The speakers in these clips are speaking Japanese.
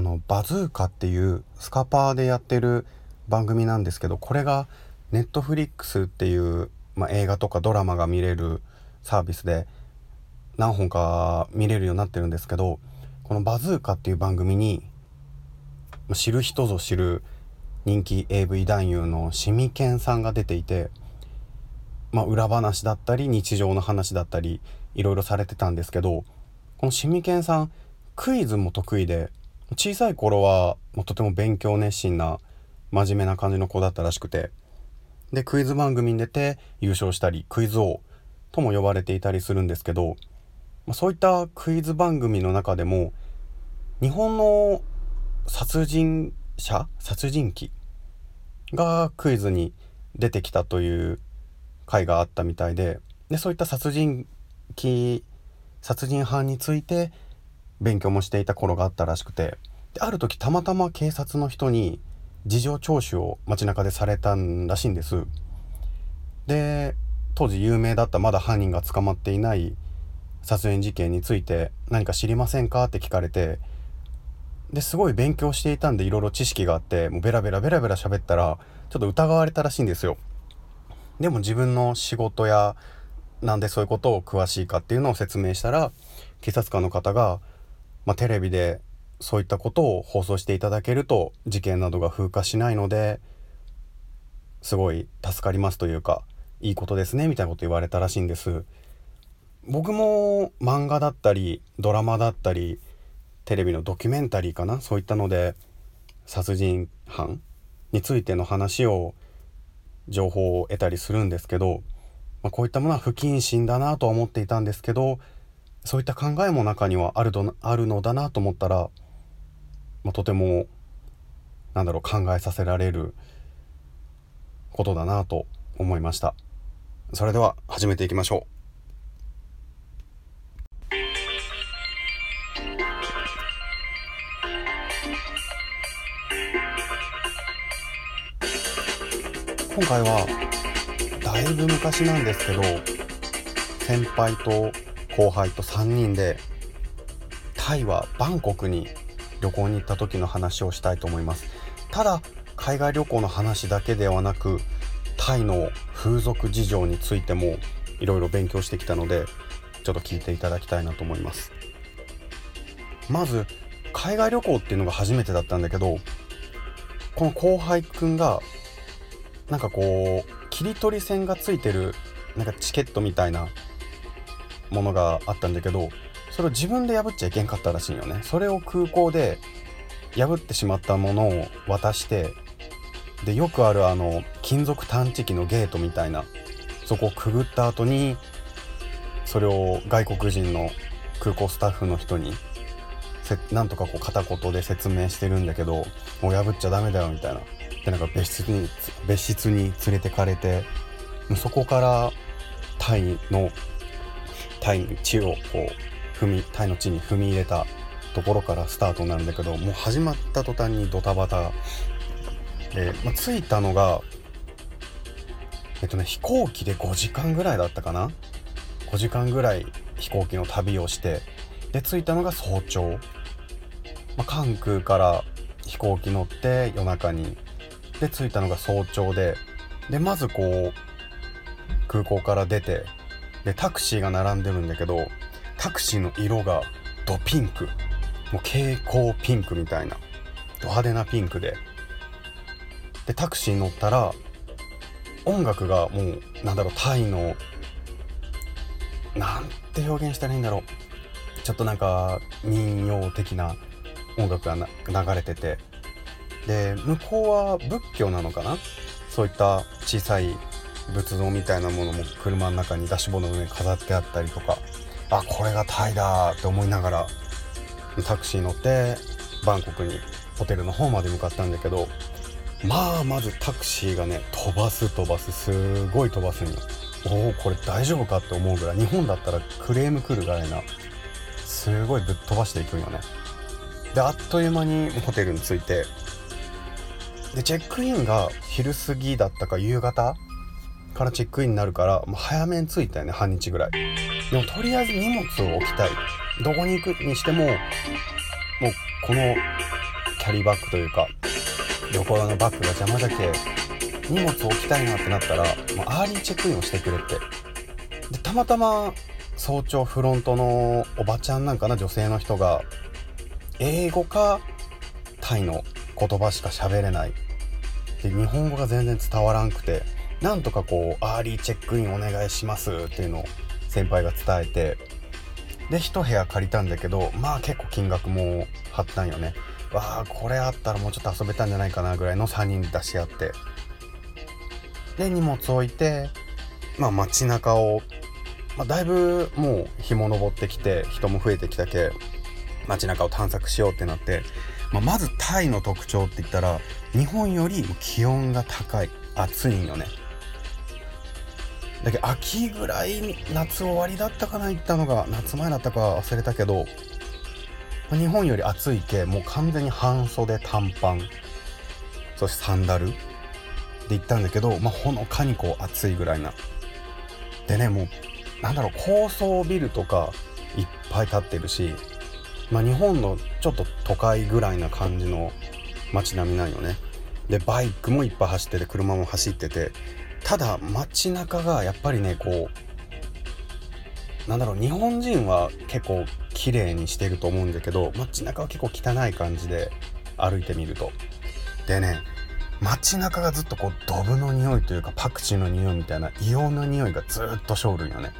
あのバズーカっていうスカパーでやってる番組なんですけどこれがネットフリックスっていう、まあ、映画とかドラマが見れるサービスで何本か見れるようになってるんですけどこの「バズーカ」っていう番組に知る人ぞ知る人気 AV 男優のシミケンさんが出ていて、まあ、裏話だったり日常の話だったりいろいろされてたんですけどこのシミケンさんクイズも得意で小さい頃はもうとても勉強熱心な真面目な感じの子だったらしくて。でクイズ番組に出て優勝したりクイズ王とも呼ばれていたりするんですけど、まあ、そういったクイズ番組の中でも日本の殺人者殺人鬼がクイズに出てきたという回があったみたいででそういった殺人鬼殺人犯について勉強もしていた頃があったらしくてである時たまたま警察の人に事情聴取を街中でされたらしいんです。で当時有名だったまだ犯人が捕まっていない殺人事件について何か知りませんかって聞かれてですごい勉強していたんでいろいろ知識があってもうベラベラベラベラ喋ったらちょっと疑われたらしいんですよ。でも自分の仕事やなんでそういうことを詳しいかっていうのを説明したら警察官の方がまあ、テレビでそういったことを放送していただけると事件などが風化しないのですごい助かりますというかいいことですねみたいなこと言われたらしいんです。僕も漫画だったりドラマだったりテレビのドキュメンタリーかなそういったので殺人犯についての話を情報を得たりするんですけど、まあ、こういったものは不謹慎だなとは思っていたんですけどそういった考えも中にはあるどあるのだなと思ったら、まあ、とてもなんだろう考えさせられることだなと思いました。それでは始めていきましょう。今回はだいぶ昔なんですけど先輩と後輩と3人でタイはバンコクに旅行に行った時の話をしたいと思います。ただ海外旅行の話だけではなくタイの風俗事情についてもいろいろ勉強してきたのでちょっと聞いていただきたいなと思います。まず海外旅行っていうのが初めてだったんだけどこの後輩くんがなんかこう切り取り線がついてるなんかチケットみたいなものがあったんだけどそれを自分で破っちゃいけんかったらしいよね。それを空港で破ってしまったものを渡してでよくあるあの金属探知機のゲートみたいなそこをくぐった後にそれを外国人の空港スタッフの人になんとかこう片言で説明してるんだけどもう破っちゃダメだよみたいな。でなんか別室に別室に連れてかれてそこからタイのタイ地をこう踏みタイの地に踏み入れたところからスタートなんだけどもう始まった途端にドタバタで、まあ、着いたのがえっとね飛行機で5時間ぐらいだったかな？5時間ぐらい飛行機の旅をしてで着いたのが早朝、まあ、関空から飛行機乗って夜中に。で着いたのが早朝ででまずこう空港から出てでタクシーが並んでるんだけどタクシーの色がドピンク。もう蛍光ピンクみたいな。ド派手なピンクで。でタクシー乗ったら音楽がもうなんだろうタイのなんて表現したらいいんだろう。ちょっとなんか民謡的な音楽が流れてて。で向こうは仏教なのかな？そういった小さい仏像みたいなものも車の中にダッシュボードの上に飾ってあったりとか。あこれがタイだって思いながらタクシー乗ってバンコクにホテルの方まで向かったんだけどまあまずタクシーがね飛ばす飛ばすすごい飛ばすんよ。おおこれ大丈夫かって思うぐらい日本だったらクレーム来るぐらいなすごいぶっ飛ばしていくんよね。であっという間にホテルに着いてでチェックインが昼過ぎだったか夕方からチェックインになるからもう早めに着いたよね半日ぐらい。でもとりあえず荷物を置きたい。どこに行くにしてももうこのキャリーバッグというか旅行用のバッグが邪魔だけ荷物を置きたいなってなったらもうアーリーチェックインをしてくれって。でたまたま早朝フロントのおばちゃんなんかな女性の人が英語かタイの言葉しか喋れない。で日本語が全然伝わらんくて。なんとかこうアーリーチェックインお願いしますっていうのを先輩が伝えてで1部屋借りたんだけどまあ結構金額も張ったんよね。わあこれあったらもうちょっと遊べたんじゃないかなぐらいの3人で出し合って。で荷物置いてまあ街中を、まあ、だいぶもう日も昇ってきて人も増えてきたけ街中を探索しようってなって、まあ、まずタイの特徴って言ったら日本より気温が高い暑いんよね。だけ秋ぐらい夏終わりだったかな行ったのが。夏前だったか忘れたけど日本より暑いけもう完全に半袖短パンそしてサンダルで行ったんだけど、まあ、ほのかにこう暑いぐらいな。でねもうなんだろう高層ビルとかいっぱい建ってるし、まあ、日本のちょっと都会ぐらいな感じの街並みなんよね。でバイクもいっぱい走ってて車も走っててただ街中がやっぱりねこうなんだろう日本人は結構綺麗にしてると思うんだけど街中は結構汚い感じで歩いてみるとでね街中がずっとこうドブの匂いというかパクチーの匂いみたいな異様な匂いがずっとしょるんよね。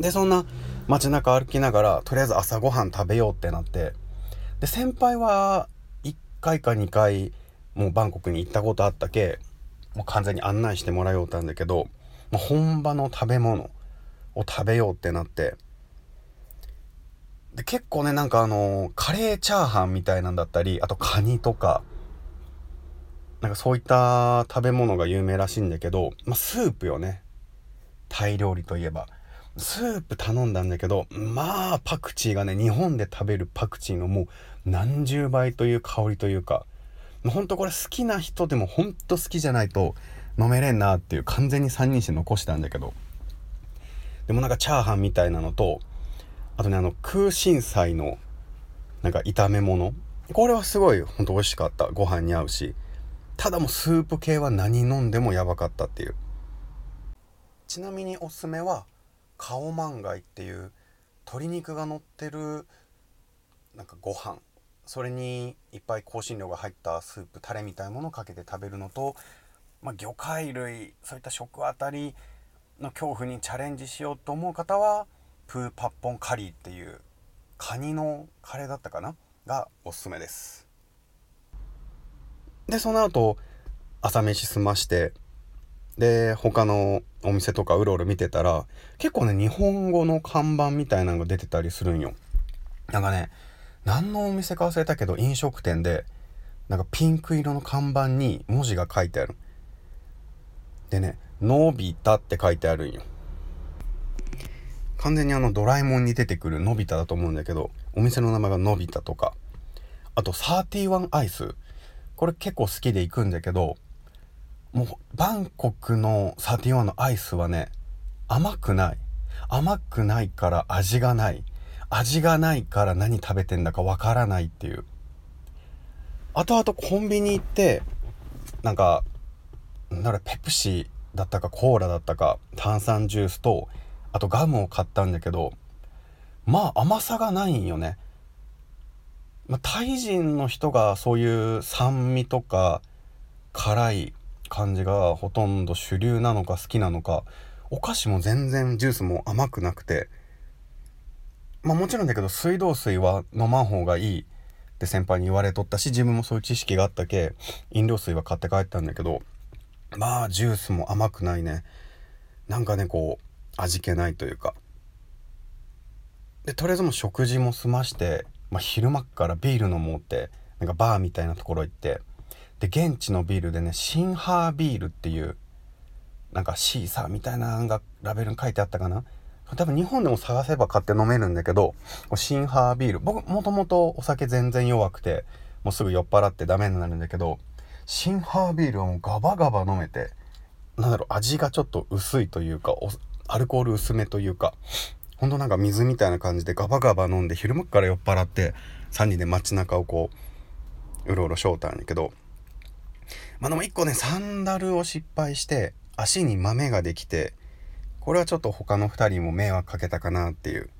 でそんな街中歩きながらとりあえず朝ごはん食べようってなって。で先輩は1回か2回もうバンコクに行ったことあったけもう完全に案内してもらおうたんだけどまあ、本場の食べ物を食べようってなって。で結構ねなんかあのカレーチャーハンみたいなんだったりあとカニとかなんかそういった食べ物が有名らしいんだけど、まあ、スープよね。タイ料理といえば。スープ頼んだんだけどまあパクチーがね日本で食べるパクチーのもう何十倍という香りというかほんとこれ好きな人でもほんと好きじゃないと飲めれんなっていう完全に3人して残したんだけど。でもなんかチャーハンみたいなのとあとねあの空心菜のなんか炒め物。これはすごいほんと美味しかった。ご飯に合うし。ただもうスープ系は何飲んでもやばかったっていう。ちなみにおすすめはカオマンガイっていう鶏肉が乗ってるなんかご飯。それにいっぱい香辛料が入ったスープタレみたいなものをかけて食べるのとまあ、魚介類そういった食あたりの恐怖にチャレンジしようと思う方はプーパッポンカリーっていうカニのカレーだったかな？がおすすめです。でその後朝飯済ましてで他のお店とかうろうろ見てたら結構ね日本語の看板みたいなのが出てたりするんよなんかね何のお店か忘れたけど飲食店でなんかピンク色の看板に文字が書いてあるでね、のび太って書いてあるんよ。完全にあのドラえもんに出てくるのび太だと思うんだけど、お店の名前がのび太とか、あと31アイス。これ結構好きで行くんだけど、もうバンコクの31のアイスはね、甘くない。甘くないから味がない。味がないから何食べてんだかわからないっていう。後々コンビニ行って、なんかならペプシだったかコーラだったか炭酸ジュースとあとガムを買ったんだけどまあ甘さがないんよね。まあ、タイ人の人がそういう酸味とか辛い感じがほとんど主流なのか好きなのかお菓子も全然ジュースも甘くなくてまあもちろんだけど水道水は飲まん方がいいって先輩に言われとったし自分もそういう知識があったけ飲料水は買って帰ったんだけどまあジュースも甘くないね。なんかねこう味気ないというか。でとりあえずも食事も済まして、まあ、昼間からビール飲もうってなんかバーみたいなところ行ってで現地のビールでねシンハービールっていうなんかシーサーみたいなのがラベルに書いてあったかな。多分日本でも探せば買って飲めるんだけどシンハービール。僕もともとお酒全然弱くてもうすぐ酔っ払ってダメになるんだけどシンハービールはもうガバガバ飲めてなんだろう味がちょっと薄いというかアルコール薄めというかほんとなんか水みたいな感じでガバガバ飲んで昼間から酔っ払って3人で街中をこううろうろしょうたんやけどまあでも一個ねサンダルを失敗して足に豆ができてこれはちょっと他の2人も迷惑かけたかなっていう。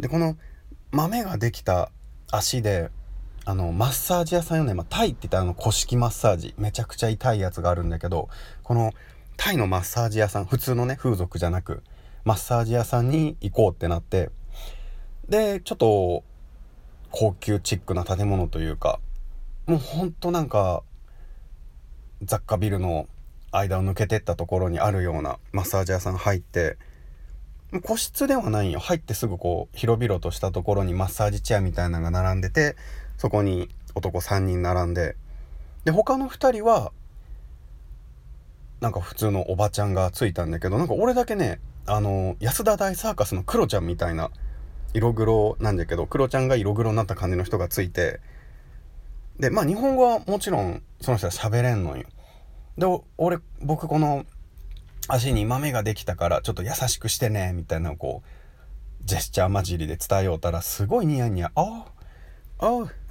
でこの豆ができた足であのマッサージ屋さんよね、まあ、タイって言ったらあの古式マッサージ。めちゃくちゃ痛いやつがあるんだけどこのタイのマッサージ屋さん普通のね風俗じゃなくマッサージ屋さんに行こうってなってでちょっと高級チックな建物というかもうほんとなんか雑貨ビルの間を抜けてったところにあるようなマッサージ屋さん入って個室ではないよ。入ってすぐこう広々としたところにマッサージチェアみたいなのが並んでてそこに男3人並んでで他の2人はなんか普通のおばちゃんがついたんだけどなんか俺だけねあの安田大サーカスのクロちゃんみたいな色黒なんだけどクロちゃんが色黒になった感じの人がついてでまあ日本語はもちろんその人は喋れんのよ。で俺僕この足に豆ができたからちょっと優しくしてねみたいなこうジェスチャー混じりで伝えようたらすごいニヤニヤ「ああ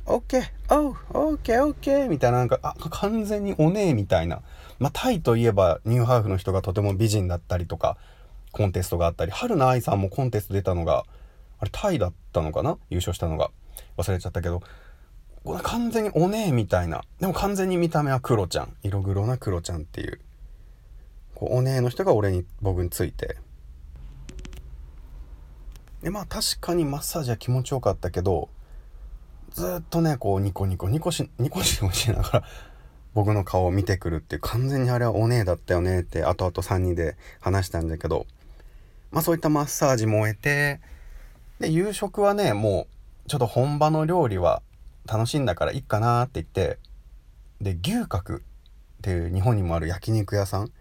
オッケー。おうオッケーオッケー」みたいななんかあ完全におねえみたいな。まあタイといえばニューハーフの人がとても美人だったりとかコンテストがあったり。春菜愛さんもコンテスト出たのがあれタイだったのかな？優勝したのが。忘れちゃったけど。これ完全におねえみたいな。でも完全に見た目はクロちゃん。色黒なクロちゃんっていう。こうお姉の人が俺に僕について。でまあ確かにマッサージは気持ちよかったけどずっとねこうニコニコニコしニコシコしながら僕の顔を見てくるっていう。完全にあれはお姉だったよねって後々3人で話したんだけど。まあそういったマッサージも終えてで夕食はねもうちょっと本場の料理は楽しんだからいいかなって言ってで牛角っていう日本にもある焼肉屋さん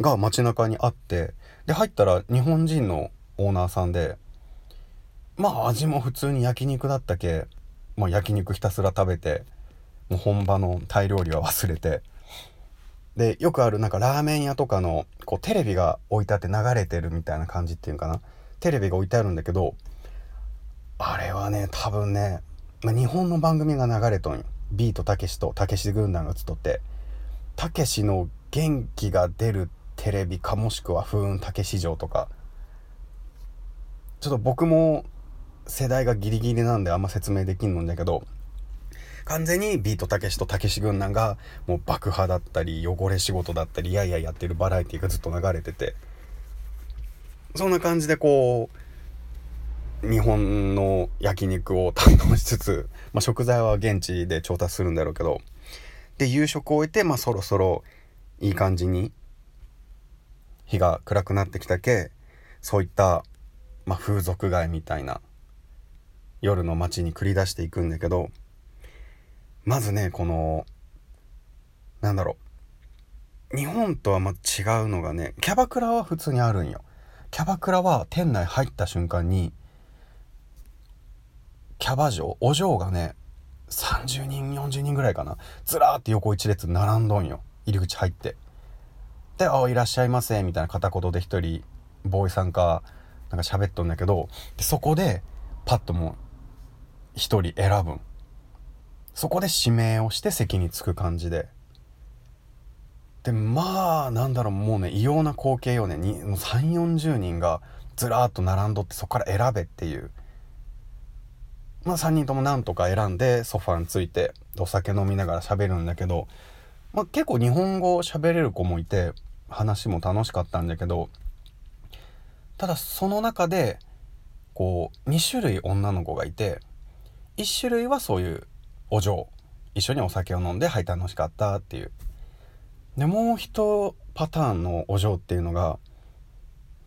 が街中にあってで入ったら日本人のオーナーさんでまあ味も普通に焼肉だったけ、まあ、焼肉ひたすら食べてもう本場のタイ料理は忘れてでよくあるなんかラーメン屋とかのこうテレビが置いてあって流れてるみたいな感じっていうかな？テレビが置いてあるんだけどあれはね多分ね、まあ、日本の番組が流れとんよ。ビートたけしとたけし軍団が映っとって。たけしの元気が出るテレビかもしくは風雲竹市場とか。ちょっと僕も世代がギリギリなんであんま説明できんのんだけど完全にビートたけしとたけし軍団がもう爆破だったり汚れ仕事だったりいやいややってるバラエティがずっと流れてて。そんな感じでこう日本の焼肉を堪能しつつ、まあ、食材は現地で調達するんだろうけどで夕食を終えて、まあ、そろそろいい感じに日が暗くなってきたけそういった、まあ、風俗街みたいな夜の街に繰り出していくんだけどまずねこのなんだろう日本とはま違うのがねキャバクラは普通にあるんよ。キャバクラは店内入った瞬間にキャバ嬢お嬢がね30人40人ぐらいかな。ずらーって横一列並んどんよ。入り口入って。で「あいらっしゃいませ」みたいな。片言で一人ボーイさんかなんか喋っとんだけど。そこでパッともう一人選ぶん。そこで指名をして席に着く感じで。でまあなんだろうもうね異様な光景よね。3 4 0人がずらーっと並んどってそこから選べっていう。まあ3人ともなんとか選んでソファについてお酒飲みながら喋るんだけど、まあ、結構日本語喋れる子もいて話も楽しかったんだけどただその中でこう2種類女の子がいて1種類はそういうお嬢一緒にお酒を飲んではい楽しかったっていう。でもう一パターンのお嬢っていうのが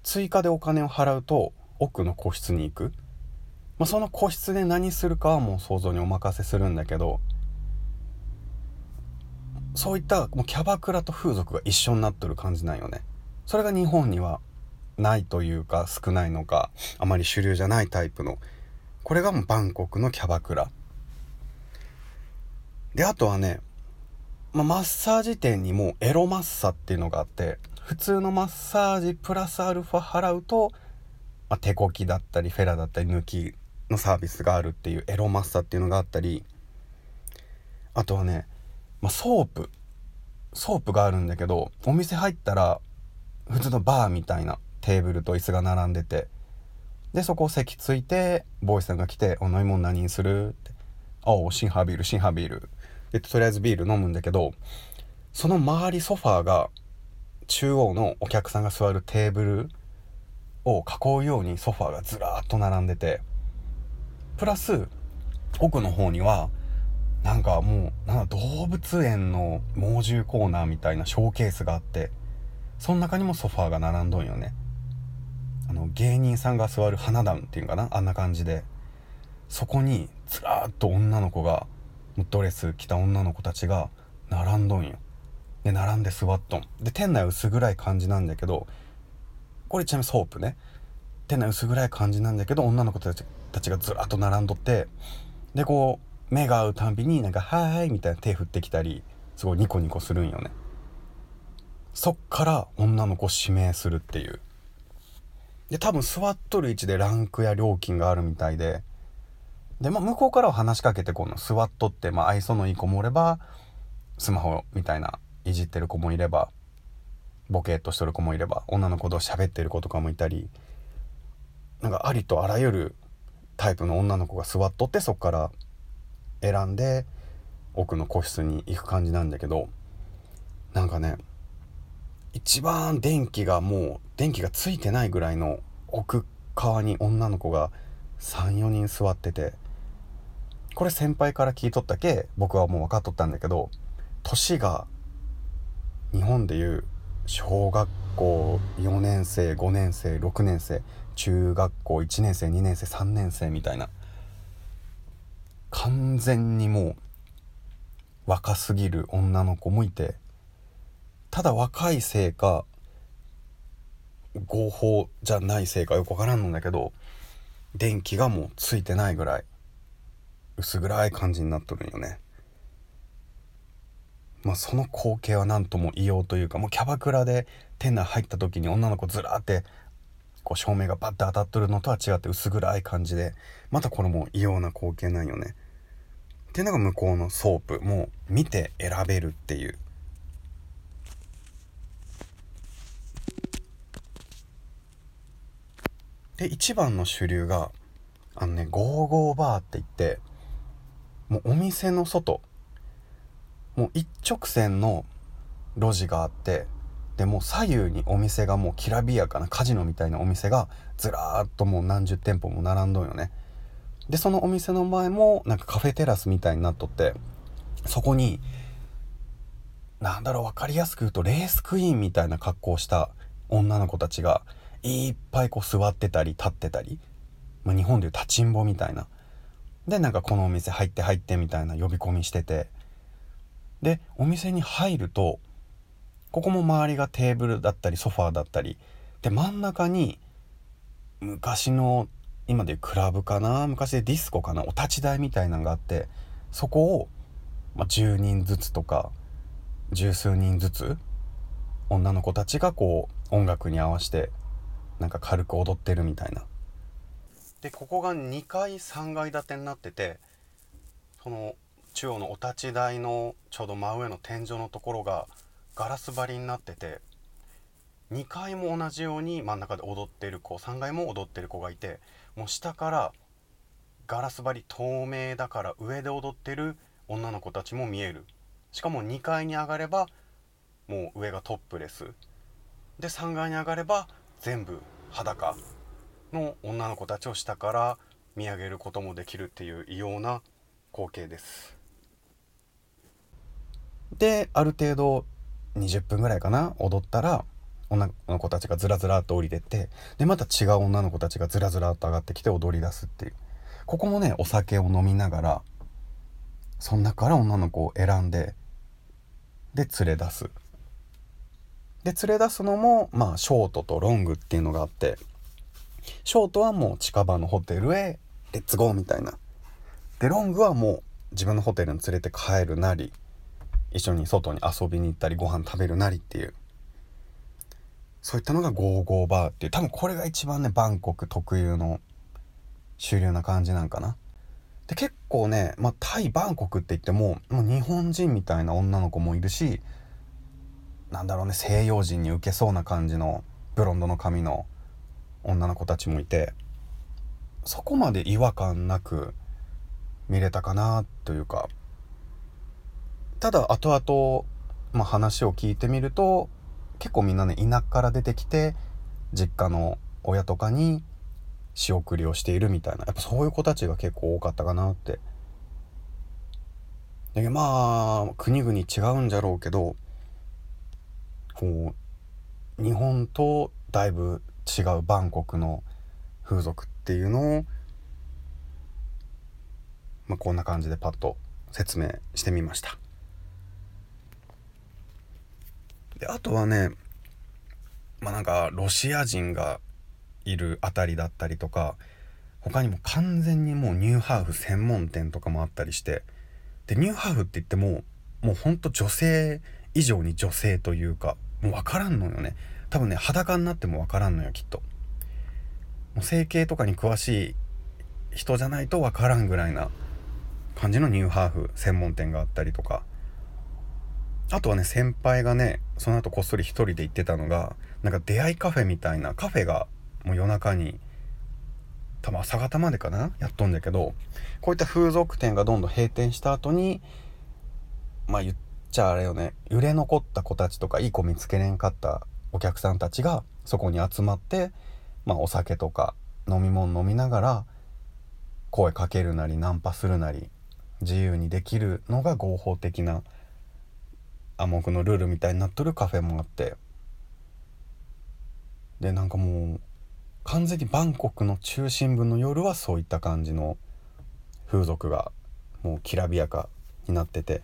追加でお金を払うと奥の個室に行く、まあ、その個室で何するかはもう想像にお任せするんだけどそういったもうキャバクラと風俗が一緒になってる感じなんよね。それが日本にはないというか少ないのかあまり主流じゃないタイプの。これがもうバンコクのキャバクラ。であとはねまあ、マッサージ店にもエロマッサっていうのがあって普通のマッサージプラスアルファ払うと、まあ、手こきだったりフェラだったり抜きのサービスがあるっていうエロマッサっていうのがあったりあとはね、まあ、ソープソープがあるんだけどお店入ったら普通のバーみたいなテーブルと椅子が並んでてでそこを席ついてボーイさんが来て「お飲み物何にする?」って「おうシンハービールシンハービール」でとりあえずビール飲むんだけどその周りソファーが中央のお客さんが座るテーブルを囲うようにソファーがずらーっと並んでてプラス奥の方にはなんかもうなん動物園の猛獣コーナーみたいなショーケースがあってその中にもソファーが並んどんよね。あの芸人さんが座る花壇っていうかな？あんな感じで。そこにずらーっと女の子がドレス着た女の子たちが並んどんよ。で並んで座っとん。で店内薄暗い感じなんだけどこれちなみにソープね。店内薄暗い感じなんだけど女の子たちたちがずらっと並んどってでこう目が合うたんびになんか「はーい」みたいな手振ってきたりすごいニコニコするんよね。そっから女の子指名するっていう。で多分座っとる位置でランクや料金があるみたいで。で、まあ、向こうからは話しかけてこの座っとって、まあ、愛想のいい子もおればスマホみたいないじってる子もいればボケっとしとる子もいれば女の子と喋ってる子とかもいたりなんかありとあらゆるタイプの女の子が座っとってそっから選んで奥の個室に行く感じなんだけどなんかね一番電気がもう電気がついてないぐらいの奥側に女の子が34人座っててこれ先輩から聞いとったけ僕はもう分かっとったんだけど年が日本でいう小学校4年生5年生6年生中学校1年生2年生3年生みたいな。完全にもう若すぎる女の子もいてただ若いせいか合法じゃないせいかよくわからんのだけど電気がもうついてないぐらい薄暗い感じになっとるんよね。まあその光景は何とも異様というかもうキャバクラで店内入った時に女の子ずらってこう照明がバッて当たっとるのとは違って薄暗い感じでまたこれも異様な光景なんよね。っていうのが向こうのソープもう見て選べるっていう。で一番の主流があのねゴーゴーバーって言ってもうお店の外もう一直線の路地があってでも左右にお店がもうきらびやかなカジノみたいなお店がずらーっともう何十店舗も並んどんよね。でそのお店の前もなんかカフェテラスみたいになっとってそこになんだろう分かりやすく言うとレースクイーンみたいな格好をした女の子たちがいっぱいこう座ってたり立ってたり、まあ、日本でいう立ちんぼみたいな。でなんかこのお店入って入ってみたいな呼び込みしててでお店に入るとここも周りがテーブルだったりソファーだったりで真ん中に昔の今でいうクラブかな昔でディスコかなお立ち台みたいなのがあってそこを、ま、10人ずつとか十数人ずつ女の子たちがこう音楽に合わせてなんか軽く踊ってるみたいな。でここが2階3階建てになっててその中央のお立ち台のちょうど真上の天井のところがガラス張りになってて2階も同じように真ん中で踊ってる子3階も踊ってる子がいてもう下からガラス張り透明だから上で踊ってる女の子たちも見える。しかも2階に上がればもう上がトップレス。で3階に上がれば全部裸の女の子たちを下から見上げることもできるっていう異様な光景です。である程度20分ぐらいかな踊ったら女の子たちがずらずらっと降りてってでまた違う女の子たちがずらずらっと上がってきて踊り出すっていう。ここもねお酒を飲みながらその中から女の子を選んでで連れ出す。で連れ出すのもまあショートとロングっていうのがあってショートはもう近場のホテルへレッツゴーみたいな。でロングはもう自分のホテルに連れて帰るなり一緒に外に遊びに行ったりご飯食べるなりっていう。そういったのがゴーゴーバーっていう。多分これが一番ねバンコク特有の主流な感じなんかな。で結構ね、まあ、タイバンコクって言ってももう日本人みたいな女の子もいるしなんだろうね西洋人に受けそうな感じのブロンドの髪の女の子たちもいてそこまで違和感なく見れたかなというか。ただ後々、まあ、話を聞いてみると結構みんなね田舎から出てきて実家の親とかに仕送りをしているみたいなやっぱそういう子たちが結構多かったかなってでまあ国々違うんじゃろうけどこう日本とだいぶ違うバンコクの風俗っていうのを、まあ、こんな感じでパッと説明してみました。であとはねまあなんかロシア人がいる辺りだったりとか他にも完全にもうニューハーフ専門店とかもあったりしてでニューハーフって言ってももうほんと女性以上に女性というかもう分からんのよね。多分ね裸になっても分からんのよきっと。もう整形とかに詳しい人じゃないと分からんぐらいな感じのニューハーフ専門店があったりとか。あとはね先輩がねその後こっそり一人で行ってたのがなんか出会いカフェみたいなカフェがもう夜中に多分朝方までかなやっとんだけどこういった風俗店がどんどん閉店した後にまあ言っちゃあれよね揺れ残った子たちとかいい子見つけれんかったお客さんたちがそこに集まってまあお酒とか飲み物飲みながら声かけるなりナンパするなり自由にできるのが合法的な暗黙のルールみたいになっとるカフェもあって。でなんかもう完全にバンコクの中心部の夜はそういった感じの風俗がもうきらびやかになってて、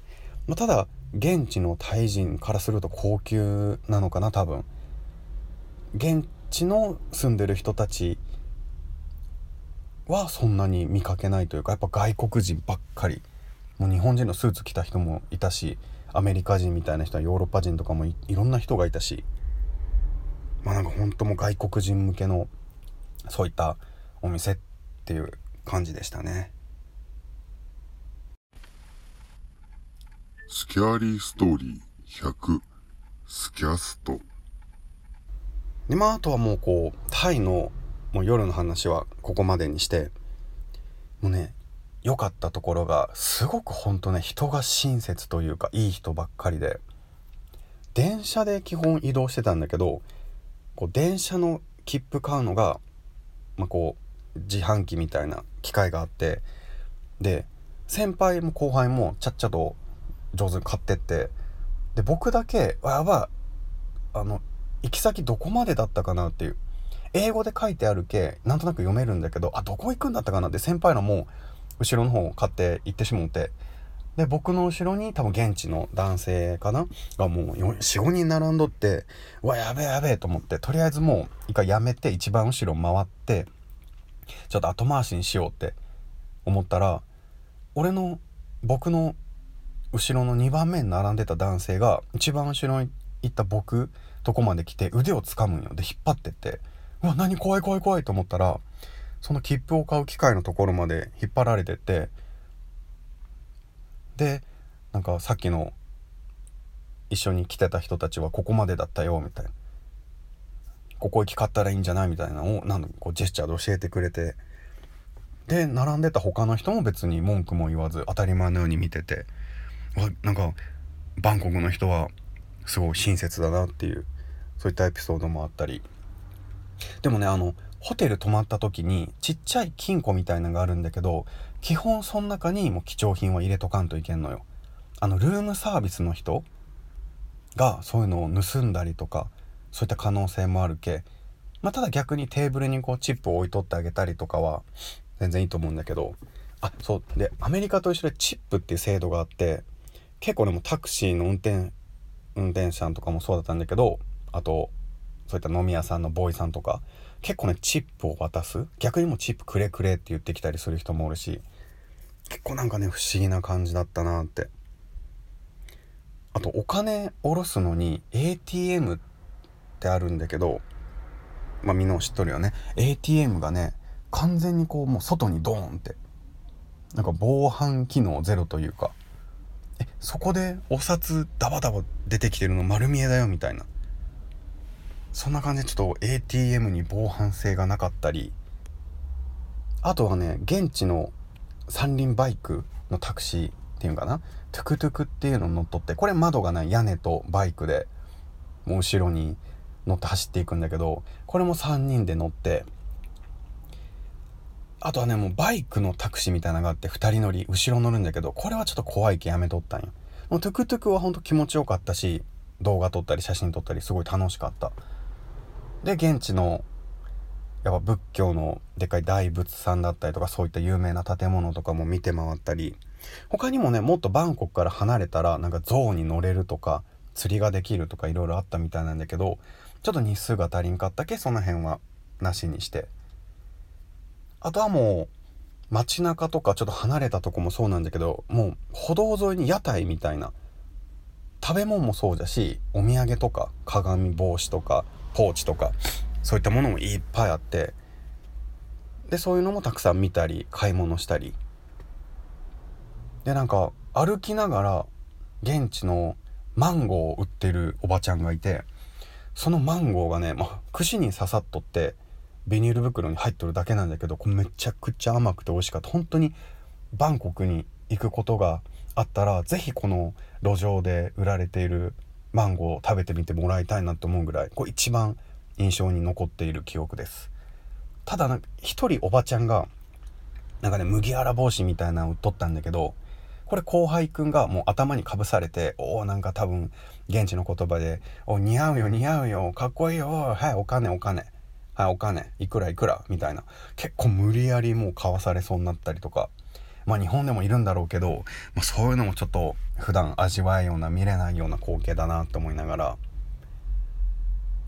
まあ、ただ現地のタイ人からすると高級なのかな多分。現地の住んでる人たちはそんなに見かけないというかやっぱ外国人ばっかり。もう日本人のスーツ着た人もいたし。アメリカ人みたいな人はヨーロッパ人とかもいろんな人がいたしまあなんか本当も外国人向けのそういったお店っていう感じでしたね。スキャーリーストーリー100スキャストでまああとはもうこうタイのもう夜の話はここまでにしてもうね良かったところがすごくほんとね人が親切というかいい人ばっかりで。電車で基本移動してたんだけどこう電車の切符買うのが、まあ、こう自販機みたいな機械があってで先輩も後輩もちゃっちゃと上手に買ってってで僕だけ「やばいあの行き先どこまでだったかな」っていう英語で書いてあるけなんとなく読めるんだけどあどこ行くんだったかなって先輩のもう後ろの方を買って行ってしもうて。で僕の後ろに多分現地の男性かな？がもう45人並んどってうわやべえやべえと思って。とりあえずもう一回やめて一番後ろ回ってちょっと後回しにしようって思ったら俺の僕の後ろの2番目に並んでた男性が一番後ろに行った僕とこまで来て腕を掴むんよ。で引っ張ってって。うわ何？怖い怖い怖いと思ったらその切符を買う機械のところまで引っ張られてってでなんかさっきの一緒に来てた人たちはここまでだったよみたいな。ここ行き買ったらいいんじゃないみたいなのをなんこうジェスチャーで教えてくれて。で並んでた他の人も別に文句も言わず当たり前のように見てて。わなんかバンコクの人はすごい親切だなっていうそういったエピソードもあったり。でもねあのホテル泊まった時にちっちゃい金庫みたいなのがあるんだけど基本その中にもう貴重品は入れとかんといけんのよ。あのルームサービスの人がそういうのを盗んだりとかそういった可能性もあるけ、まあ、ただ逆にテーブルにこうチップを置いとってあげたりとかは全然いいと思うんだけどあそうでアメリカと一緒でチップっていう制度があって結構でもタクシーの運転運転手さんとかもそうだったんだけどあとそういった飲み屋さんのボーイさんとか結構ねチップを渡す？逆にもチップくれくれって言ってきたりする人もおるし結構なんかね不思議な感じだったなって。あとお金下ろすのに ATM ってあるんだけどまあみんな知っとるよね。ATM がね完全にこうもう外にドーンってなんか防犯機能ゼロというかえそこでお札ダバダバ出てきてるの丸見えだよみたいな。そんな感じでちょっと ATM に防犯性がなかったりあとはね現地の三輪バイクのタクシーっていうかな？トゥクトゥクっていうの乗っ取ってこれ窓がない屋根とバイクでもう後ろに乗って走っていくんだけどこれも3人で乗ってあとはねもうバイクのタクシーみたいなのがあって2人乗り後ろ乗るんだけどこれはちょっと怖いけやめとったんよ。もうトゥクトゥクはほんと気持ちよかったし動画撮ったり写真撮ったりすごい楽しかった。で現地のやっぱ仏教のでかい大仏さんだったりとかそういった有名な建物とかも見て回ったり他にもねもっとバンコクから離れたらなんか象に乗れるとか釣りができるとかいろいろあったみたいなんだけどちょっと日数が足りんかったけその辺はなしにして。あとはもう街中とかちょっと離れたとこもそうなんだけどもう歩道沿いに屋台みたいな食べ物もそうだしお土産とか鏡帽子とかポーチとかそういったものもいっぱいあってでそういうのもたくさん見たり買い物したり。でなんか歩きながら現地のマンゴーを売ってるおばちゃんがいてそのマンゴーがね、まあ、串に刺さっとってビニール袋に入っとるだけなんだけどこれめちゃくちゃ甘くて美味しかった。本当にバンコクに行くことがあったら是非この路上で売られているマンゴーを食べてみてもらいたいなと思うぐらいこれ一番印象に残っている記憶です。ただ一人おばちゃんがなんかね麦わら帽子みたいなのを取ったんだけどこれ後輩くんがもう頭にかぶされておおなんか多分現地の言葉で「お似合うよ似合うよかっこいいよはいお金お金。はいお金。いくらいくら」みたいな。結構無理やりもう買わされそうになったりとか。まあ日本でもいるんだろうけど、まあ、そういうのもちょっと普段味わえような見れないような光景だなと思いながら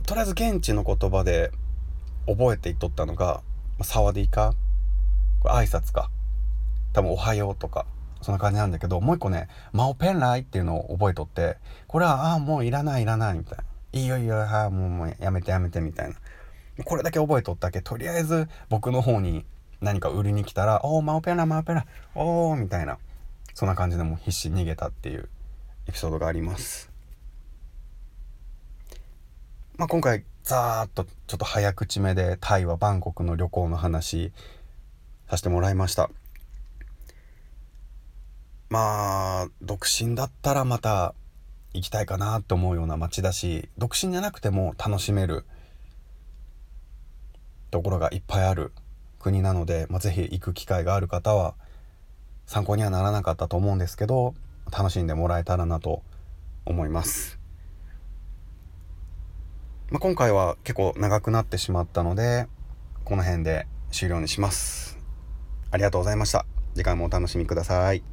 とりあえず現地の言葉で覚えていっとったのが「サワディーカ」これ挨拶か多分「おはよう」とかそんな感じなんだけど、もう一個ね、マオペンライっていうのを覚えとって、これは、ああ、もういらないいらないみたいな。いいよいいよ、はい、もうもうやめてやめてみたいな。これだけ覚えとったけ、とりあえず僕の方に何か売りに来たら、おー、マオペラ、マオペラ、おー、みたいな。そんな感じでもう必死に逃げたっていうエピソードがあります。まあ、今回、ざーっとちょっと早口めでタイはバンコクの旅行の話させてもらいました。まあ独身だったらまた行きたいかなと思うような街だし独身じゃなくても楽しめるところがいっぱいある国なので、まあ、是非行く機会がある方は参考にはならなかったと思うんですけど楽しんでもらえたらなと思います。まあ、今回は結構長くなってしまったのでこの辺で終了にします。ありがとうございました。次回もお楽しみください。